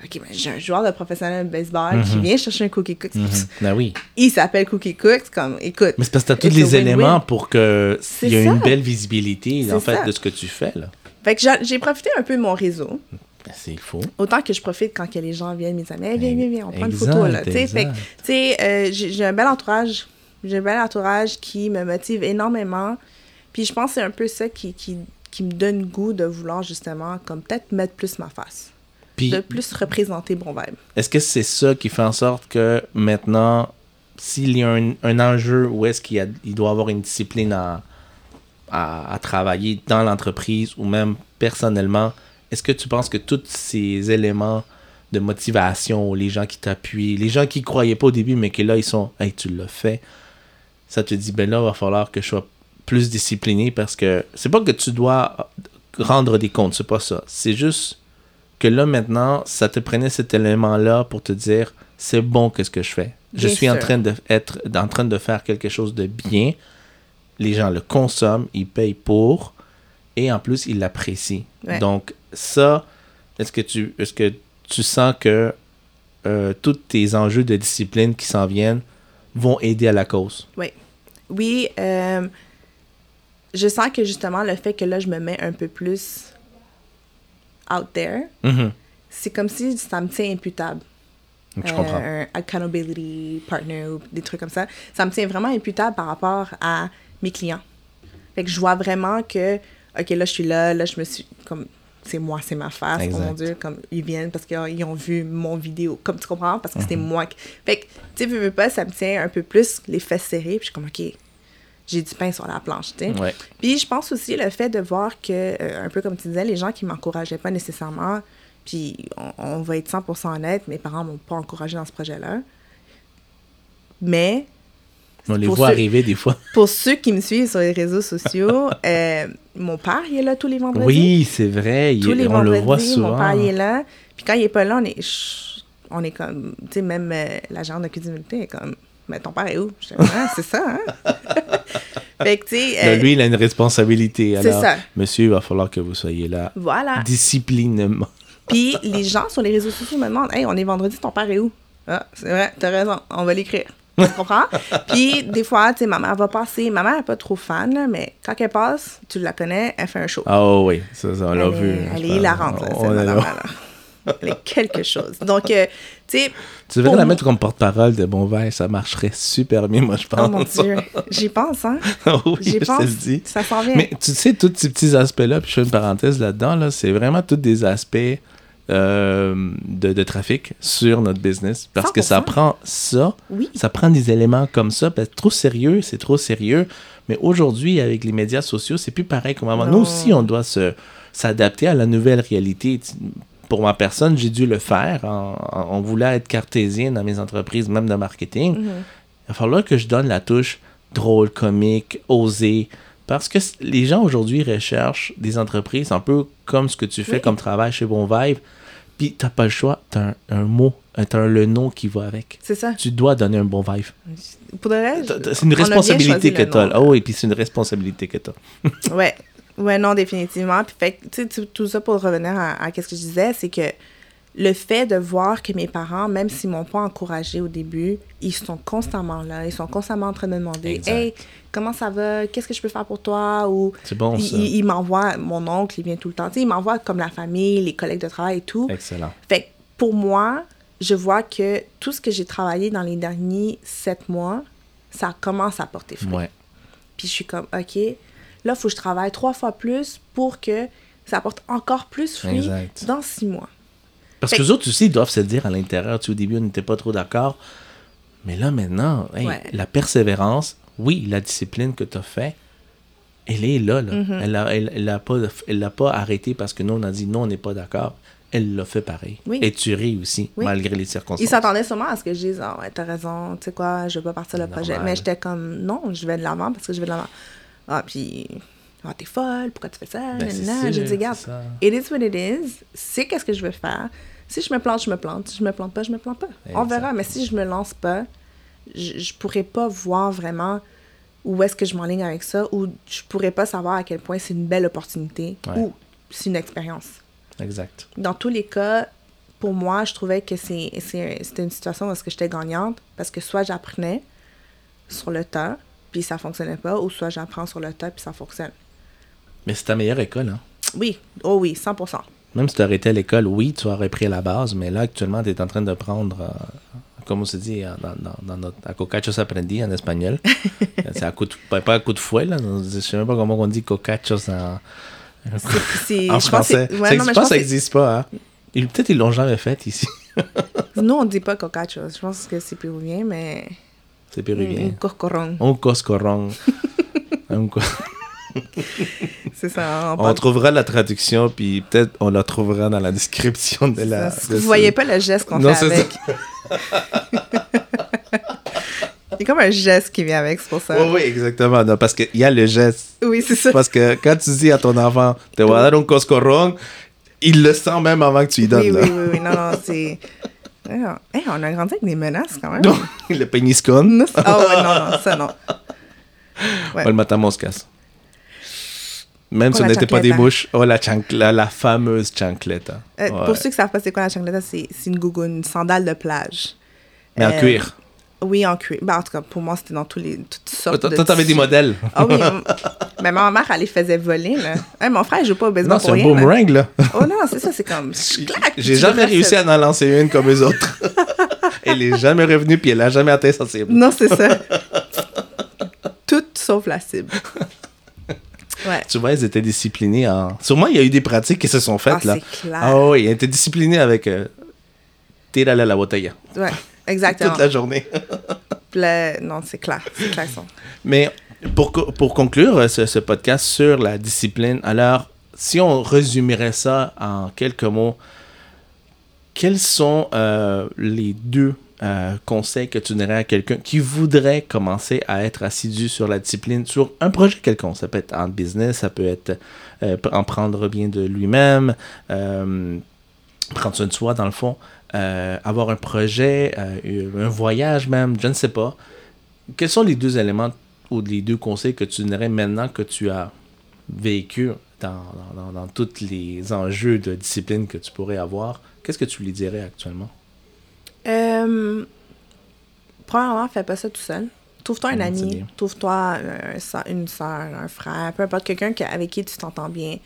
OK, mais j'ai un joueur de professionnel de baseball qui vient chercher un cookie cook.
Ben oui.
Il s'appelle Cookie Cook. C'est comme, écoute.
Mais c'est parce que tu as tous
a
les éléments pour que
C'est
il y ait
ça.
une belle visibilité, en fait,
ça.
de ce que tu fais, là.
Fait que j'ai- profité un peu de mon réseau.
Ben, c'est faux.
Autant que je profite quand que les gens viennent, mes amis, Hey, viens, viens, viens, on prend une photo, là. Tu sais,
exact.
fait que, tu sais, euh, j'ai un bel entourage. J'ai un bel entourage qui me motive énormément. Puis je pense que c'est un peu ça qui, qui, qui me donne goût de vouloir, justement, comme peut-être mettre plus ma face.
Puis,
De plus représenter Bon Vibe.
est-ce que c'est ça qui fait en sorte que maintenant, s'il y a un, un enjeu où est-ce qu'il y a- il doit avoir une discipline à, à, à travailler dans l'entreprise ou même personnellement, est-ce que tu penses que tous ces éléments de motivation, les gens qui t'appuient, les gens qui croyaient pas au début, mais qui là, ils sont Hey, tu l'as fait, ça te dit, ben là, il va falloir que je sois plus discipliné parce que c'est pas que tu dois rendre des comptes, c'est pas ça. C'est juste que là, maintenant, ça te prenait cet élément-là pour te dire c'est bon qu'est-ce que je fais? Je
Bien
suis en train de être en train de faire quelque chose de bien. Les gens le consomment, ils payent pour et en plus ils l'apprécient.
Ouais.
Donc ça, est-ce que tu est-ce que tu sens que euh, tous tes enjeux de discipline qui s'en viennent vont aider à la cause?
Oui, euh, je sens que justement le fait que là, je me mets un peu plus out there,
Mhm.
c'est comme si ça me tient imputable.
Je
Euh,
comprends.
un accountability partner ou des trucs comme ça. Ça me tient vraiment imputable par rapport à mes clients. Fait que je vois vraiment que, OK, là, je suis là, là, je me suis, comme, c'est moi, c'est ma face, oh mon
Exact.
Dieu, comme, ils viennent parce qu'ils ont vu mon vidéo, comme tu comprends, parce que c'était
Mhm.
moi qui... Fait que, tu sais, veux, veux pas, ça me tient un peu plus les fesses serrées, puis je suis comme, OK, j'ai du pain sur la planche, tu sais.
Ouais.
Puis je pense aussi le fait de voir que, euh, un peu comme tu disais, les gens qui m'encourageaient pas nécessairement, puis on, on va être 100% honnête, mes parents m'ont pas encouragé dans ce projet-là. Mais
On les voit
ceux-
arriver des fois.
pour ceux qui me suivent sur les réseaux sociaux, euh, mon père, il est là tous les vendredis.
Oui, c'est vrai. il-
tous les
on
vendredis,
le voit
mon
souvent.
père, il est là. Puis quand il est pas là, on est, chut, on est comme, tu sais, même euh, l'agent de cuisinier est comme, mais ton père est où? Je dis, ah, c'est ça, hein? fait que, tu sais, euh,
lui, il a une responsabilité.
c'est
Alors,
ça.
monsieur, il va falloir que vous soyez là
voilà.
disciplinement.
Puis les gens sur les réseaux sociaux me demandent Hey, on est vendredi, ton père est où? Ah, c'est vrai, t'as raison, on va l'écrire. Tu comprends? Puis des fois, tu sais, ma mère va passer. Ma mère n'est pas trop fan, là, mais quand elle passe, tu la connais, elle fait un show.
Ah oui, ça, ça, on l'a vu.
elle est hilarante, là, cette
On est
quelque chose. Donc, euh, tu sais,
Tu devrais la mettre comme porte-parole de Bon Verre, ça marcherait super bien, moi, je pense.
oh mon Dieu, j'y pense, hein.
oui,
J'y
je te
pense.
le dis.
Ça s'en vient.
Mais tu sais, tous ces petits aspects-là, puis je fais une parenthèse là-dedans, là, c'est vraiment tous des aspects euh, de, de trafic sur notre business. Parce que ça
100%.
prend ça,
Oui.
ça prend des éléments comme ça. Parce que trop sérieux, c'est trop sérieux. Mais aujourd'hui, avec les médias sociaux, c'est plus pareil qu'au moment. Nous aussi, on doit se s'adapter à la nouvelle réalité. Pour ma personne, j'ai dû le faire. En, en- on voulait être cartésien dans mes entreprises, même de marketing.
Mhm.
Il va falloir que je donne la touche drôle, comique, osée. Parce que les gens aujourd'hui recherchent des entreprises un peu comme ce que tu fais
Oui.
comme travail chez Bon Vibe. Puis t'as pas le choix, t'as un, un mot, euh, t'as le nom qui va avec.
C'est ça.
Tu dois donner un bon vibe.
Pour de
C'est une responsabilité que t'as.
nom,
Ah oui, puis c'est une responsabilité que t'as.
Ouais. Ouais, non, définitivement. Puis, fait, tu sais, tout- ça pour revenir à, à ce que je disais, c'est que le fait de voir que mes parents, même s'ils m'ont pas encouragé au début, ils sont constamment là. Ils sont constamment en train de me demander
Exact.
Hey, comment ça va? Qu'est-ce que je peux faire pour toi? Ou
C'est bon,
ils il, il m'envoie, mon oncle, il vient tout le temps. Tu sais, il m'envoie comme la famille, les collègues de travail et tout.
Excellent.
Fait que pour moi, je vois que tout ce que j'ai travaillé dans les derniers sept mois, ça commence à porter fruit.
Ouais.
Puis je suis comme, OK, là, il faut que je travaille trois fois plus pour que ça apporte encore plus fruit
Exact.
dans six mois.
Parce
Fait
que les autres aussi, ils doivent se dire à l'intérieur, tu sais, au début, on n'était pas trop d'accord. Mais là, maintenant, hey,
Ouais.
la persévérance, oui, la discipline que tu as fait, elle est là. là.
Mm-hmm.
Elle l'a elle, elle l'a pas, elle pas arrêté parce que nous, on a dit non, on n'est pas d'accord. Elle l'a fait pareil.
Oui.
Et tu réussis,
Oui.
malgré les
Ils
circonstances.
s'attendaient sûrement à ce que je dise, ah ouais, t'as raison, tu sais quoi, je veux pas partir le projet. Mais j'étais comme, non, je vais de l'avant parce que je vais de l'avant. Ah, puis, ah, t'es folle, pourquoi tu fais ça?
Ben,
J'ai dit, regarde, it is what it is, c'est qu'est-ce que je veux faire. Si je me plante, je me plante. Si je me plante pas, je me plante pas. On verra, mais si je me lance pas, je, je pourrais pas voir vraiment où est-ce que je m'enligne avec ça, ou je pourrais pas savoir à quel point c'est une belle opportunité
Ouais.
ou c'est une expérience.
Exact.
Dans tous les cas, pour moi, je trouvais que c'était une situation où j'étais gagnante, parce que soit j'apprenais sur le tas, puis ça fonctionnait pas, ou soit j'apprends sur le tas, puis ça fonctionne.
Mais c'est ta meilleure école. Hein?
Oui, oh oui, 100%.
Même si tu arrêtais l'école, oui, tu aurais pris la base, mais là, actuellement, tu es en train de prendre, euh, comme on se dit, euh, dans, dans, dans notre, à cocachos aprendi en espagnol. c'est à coup de, pas, à coup de fouet, là. Je sais même pas comment on dit cocachos en, en
je pense que
français. ça
ouais, non, mais je
pas,
pense
ça
que-
existe pas, hein. Peut-être ils l'ont jamais fait ici.
Nous, on dit pas cocacho. Je pense que c'est péruvien, mais.
C'est
Un
péruvien. Un coscoron. Un co-
C'est ça.
on trouvera la traduction, puis peut-être on la trouvera dans la description de la.
Ça,
de
Vous
ce-
voyez pas le geste qu'on fait
c'est
avec. Il y a comme un geste qui vient avec, c'est pour ça.
Oui, oui, exactement. Non, parce qu'il y a le geste.
Oui, c'est ça.
Parce que quand tu dis à ton enfant, te dar un coscorron, il le sent même avant que tu lui donnes.
Oui,
là.
oui, oui, oui. Non, non, c'est. Hey, on- hey, on a grandi avec des menaces quand même.
le péniscone.
Ah ouais, non, non, ça non. Ouais.
Oh, le matin, on se casse. Même
Oh,
si on
la
n'était pas des
chancleta.
mouches. Oh, la, chancla, la fameuse chancleta.
Euh,
Ouais.
Pour ceux qui savent pas c'est quoi la chancleta, c'est c'est une gougoune, une sandale de plage.
Mais en
Euh,
cuir.
Oui, en cuir. Ben, en tout cas, pour moi, c'était dans tous les, toutes sortes
Toi,
de
toi, t'avais des modèles.
Ah oui, mais ma mère, elle les faisait voler, là. Hey, mon frère, il joue pas au baseball
Non, c'est un
rien.
boomerang, là.
Oh non, c'est ça, c'est comme...
J'ai jamais réussi à en lancer une comme eux autres. elle est jamais revenue, puis elle a jamais atteint sa cible.
Non, c'est ça. Tout sauf la cible. Ouais.
Tu vois, ils étaient disciplinés en... Sûrement, il y a eu des pratiques qui se sont faites,
Ah,
là.
c'est clair.
Ah oui, ils étaient disciplinés avec... Euh... Tira la botella.
Ouais, exactement.
Toute la journée.
Non, c'est clair. C'est clair. ça.
Mais pour, pour conclure euh, ce, ce podcast sur la discipline, alors, si on résumerait ça en quelques mots, quels sont euh, les deux euh, conseils que tu donnerais à quelqu'un qui voudrait commencer à être assidu sur la discipline, sur un projet quelconque? Ça peut être en business, ça peut être euh, en prendre bien de lui-même, prendre soin de soi dans le fond, euh, avoir un projet, euh, un voyage même, je ne sais pas. Quels sont les deux éléments ou les deux conseils que tu donnerais maintenant que tu as vécu dans, dans, tous les enjeux de discipline que tu pourrais avoir? Qu'est-ce que tu lui dirais actuellement?
Euh, premièrement, fais pas ça tout seul. Trouve-toi un ami, trouve-toi un une soeur, un frère, peu importe, quelqu'un avec qui tu t'entends bien,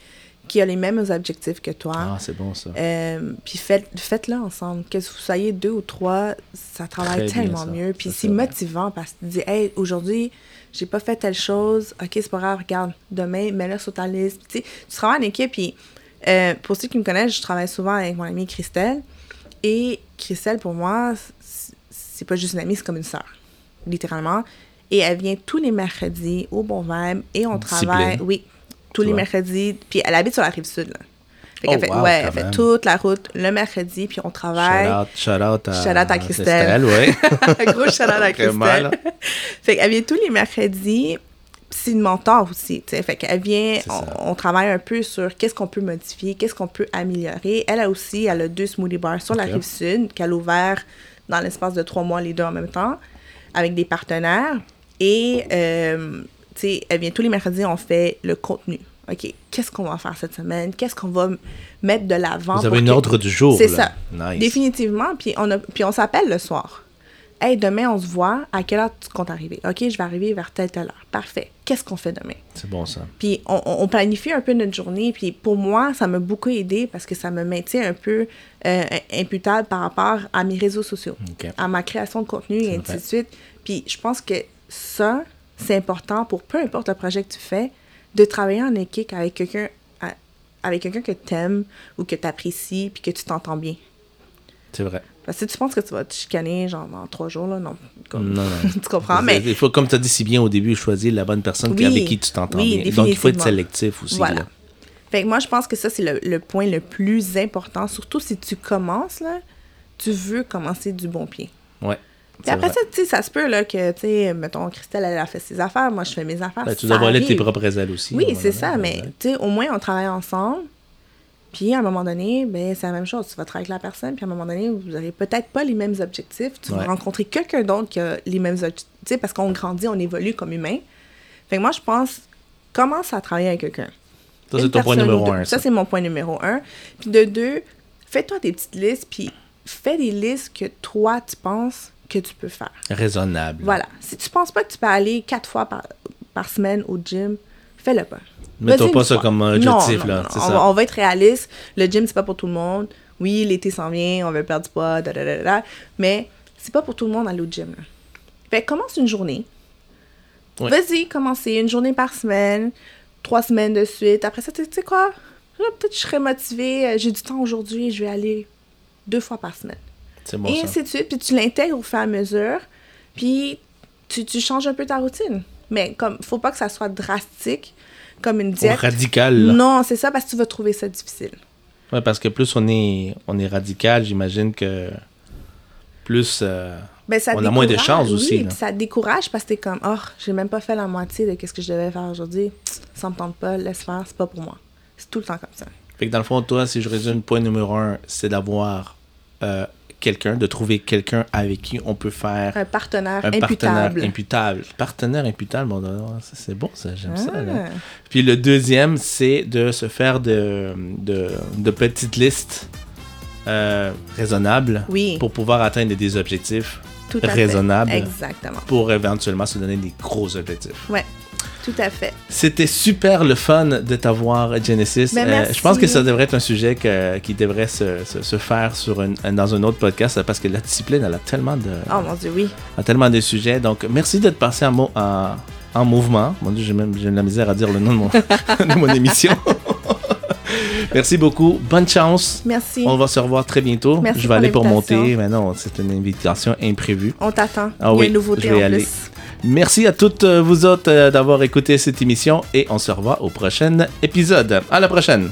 qui a les mêmes objectifs que toi.
Ah, c'est bon ça.
Euh, puis faites, faites-le ensemble. Que vous soyez deux ou trois, ça travaille
Très bien,
tellement
ça.
mieux. Puis c'est motivant parce que tu dis, hey, aujourd'hui, j'ai pas fait telle chose. Ok, c'est pas grave, regarde, demain, mets-le sur ta liste. Puis, tu travailles en équipe. Puis euh, pour ceux qui me connaissent, je travaille souvent avec mon amie Christelle. Et Christelle, pour moi, c'est- pas juste une amie, c'est comme une sœur, littéralement. Et elle vient tous les mercredis au Bon Vibe et on travaille, oui, tous les mercredis. Puis elle habite sur la rive sud, là. Fait qu'elle
Oh,
fait,
wow,
ouais, elle fait toute la route le mercredi, puis on travaille.
Shout out, shout out à,
Shout out à Christelle.
ouais.
Gros shout à
Vraiment,
Christelle. fait qu'elle vient tous les mercredis. C'est une mentor aussi, tu sais. Fait qu'elle vient, on, on travaille un peu sur qu'est-ce qu'on peut modifier, qu'est-ce qu'on peut améliorer. Elle a aussi, elle a deux smoothie bars sur la rive sud qu'elle a ouvert dans l'espace de trois mois, les deux en même temps, avec des partenaires. Et, euh, tu sais, vient tous les mercredis, on fait le contenu. OK, qu'est-ce qu'on va faire cette semaine? Qu'est-ce qu'on va mettre de l'avant?
Vous avez un
que-
ordre du jour.
C'est ça.
Nice.
Définitivement. Puis on, a, puis on s'appelle le soir. Hey, demain, on se voit. À quelle heure tu comptes arriver? OK, je vais arriver vers telle, telle heure. Parfait. Qu'est-ce qu'on fait demain?
C'est bon ça.
Puis on, planifie un peu notre journée. Puis pour moi, ça m'a beaucoup aidé parce que ça me maintient un peu euh, imputable par rapport à mes réseaux sociaux, à ma création de contenu et ainsi de suite. Puis je pense que ça, c'est important pour peu importe le projet que tu fais, de travailler en équipe avec quelqu'un avec quelqu'un que tu aimes ou que tu apprécies puis que tu t'entends bien.
C'est vrai.
Parce que si tu penses que tu vas te chicaner genre dans trois jours, là, non. Comme-
Non, non.
tu comprends? Mais
Il faut, comme tu as dit si bien au début, choisir la bonne personne
Oui.
avec qui tu t'entends
Oui,
bien. Donc, il faut être sélectif aussi.
Voilà.
là.
Fait que moi, je pense que ça, c'est le, le point le plus important. Surtout si tu commences, là, tu veux commencer du bon pied.
Ouais.
Puis après
vrai.
ça, tu sais, ça se peut, là, que, tu sais, mettons, Christelle, elle a fait ses affaires, moi, je fais mes affaires.
Ben, tu dois voler tes propres ailes aussi.
Oui, c'est ça, mais, tu sais, au moins, on travaille ensemble. Puis, à un moment donné, ben, c'est la même chose. Tu vas travailler avec la personne, puis à un moment donné, vous n'aurez peut-être pas les mêmes objectifs. Tu
Ouais.
vas rencontrer quelqu'un d'autre qui a les mêmes objectifs. Tu sais, parce qu'on grandit, on évolue comme humain. Fait que moi, je pense, commence à travailler avec quelqu'un.
Ça, c'est ton point numéro un.
Ça,
Ça,
c'est mon point numéro un. Puis de deux, fais-toi des petites listes, puis fais des listes que toi, tu penses que tu peux faire.
Raisonnable.
Voilà. Si tu penses pas que tu peux aller quatre fois par, par semaine au gym, fais-le pas.
Mets-toi pas ça
fois.
comme
Non,
objectif,
non,
là,
non,
c'est
on,
ça.
va- on va être réaliste. Le gym, c'est pas pour tout le monde. Oui, l'été s'en vient, on veut perdre du poids, da, da, da, mais c'est pas pour tout le monde aller au gym. là. Fait commence une journée. Vas-y, commencez une journée par semaine, trois semaines de suite. Après ça, tu sais quoi? Peut-être que je serais motivée, euh, j'ai du temps aujourd'hui, je vais aller deux fois par semaine.
Bon,
et
ça.
ainsi de suite. Puis tu l'intègres au fur et à mesure. Puis tu, tu changes un peu ta routine. Mais comme, faut pas que ça soit drastique, comme une diète.
radical. là.
Non, c'est ça parce que tu vas trouver ça difficile.
Ouais, parce que plus on est, on est radical, j'imagine que plus. euh,
Ben, ça
On a moins de chances aussi,
Oui,
là.
puis ça te décourage parce que t'es comme, oh, j'ai même pas fait la moitié de ce que je devais faire aujourd'hui. Ça me tente pas, laisse faire, c'est pas pour moi. C'est tout le temps comme ça.
Fait que dans le fond, toi, si je résume, point numéro un, c'est d'avoir euh, quelqu'un, de trouver quelqu'un avec qui on peut faire
Un partenaire
un
imputable.
partenaire imputable. Partenaire imputable, bon, non, ça, c'est bon, ça, j'aime ça. là.
Ah.
Puis le deuxième, c'est de se faire de, de, de petites listes euh, raisonnables
Oui,
pour pouvoir atteindre des objectifs
tout
raisonnables.
Exactement.
pour éventuellement se donner des gros objectifs.
Ouais, tout à fait.
C'était super le fun de t'avoir, Genesis.
Ben, merci.
je pense que ça devrait être un sujet que- qui devrait se, se- se faire sur une- dans un autre podcast parce que la discipline, elle a tellement de,
Oh mon dieu, oui.
a tellement de sujets. Donc, merci d'être passé en, mo- en, en mouvement. Mon Dieu, j'ai même de la misère à dire le nom de mon, de mon émission. merci beaucoup. Bonne chance.
Merci.
On va se revoir très bientôt.
Merci
je vais
pour
aller pour monter, mais non, c'est une invitation imprévue.
On t'attend.
Ah
Il y a
oui,
une nouveauté
je vais
en
aller.
plus.
Merci à toutes euh, vous autres euh, d'avoir écouté cette émission et on se revoit au prochain épisode. À la prochaine.